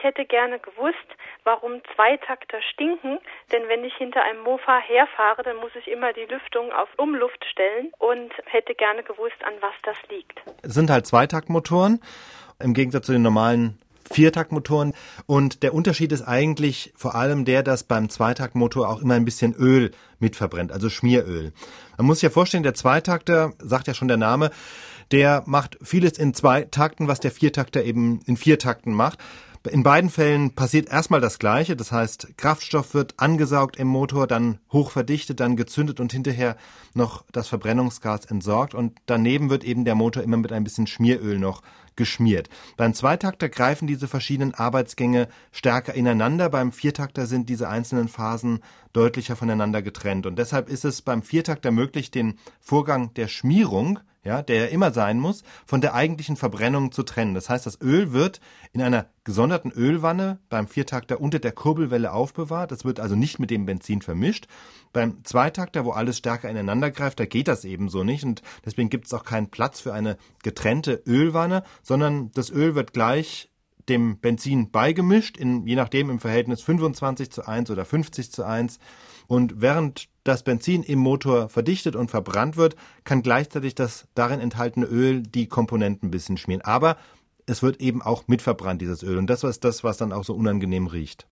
Ich hätte gerne gewusst, warum Zweitakter stinken, denn wenn ich hinter einem Mofa herfahre, dann muss ich immer die Lüftung auf Umluft stellen und hätte gerne gewusst, an was das liegt. Es sind halt Zweitaktmotoren im Gegensatz zu den normalen Viertaktmotoren. Und der Unterschied ist eigentlich vor allem der, dass beim Zweitaktmotor auch immer ein bisschen Öl mitverbrennt, also Schmieröl. Man muss sich ja vorstellen, der Zweitakter, sagt ja schon der Name, der macht vieles in zwei Takten, was der Viertakter eben in vier Takten macht. In beiden Fällen passiert erstmal das Gleiche, das heißt, Kraftstoff wird angesaugt im Motor, dann hochverdichtet, dann gezündet und hinterher noch das Verbrennungsgas entsorgt. Und daneben wird eben der Motor immer mit ein bisschen Schmieröl noch geschmiert. Beim Zweitakter greifen diese verschiedenen Arbeitsgänge stärker ineinander, beim Viertakter sind diese einzelnen Phasen deutlicher voneinander getrennt. Und deshalb ist es beim Viertakter möglich, den Vorgang der Schmierung ja, der ja immer sein muss, von der eigentlichen Verbrennung zu trennen. Das heißt, das Öl wird in einer gesonderten Ölwanne beim Viertakter unter der Kurbelwelle aufbewahrt. Das wird also nicht mit dem Benzin vermischt. Beim Zweitakter, wo alles stärker ineinander greift, da geht das eben so nicht und deswegen gibt es auch keinen Platz für eine getrennte Ölwanne, sondern das Öl wird gleich dem Benzin beigemischt, in, je nachdem im Verhältnis 25 zu 1 oder 50 zu 1. Und während das Benzin im Motor verdichtet und verbrannt wird, kann gleichzeitig das darin enthaltene Öl die Komponenten ein bisschen schmieren. Aber es wird eben auch mitverbrannt, dieses Öl. Und das ist das, was dann auch so unangenehm riecht.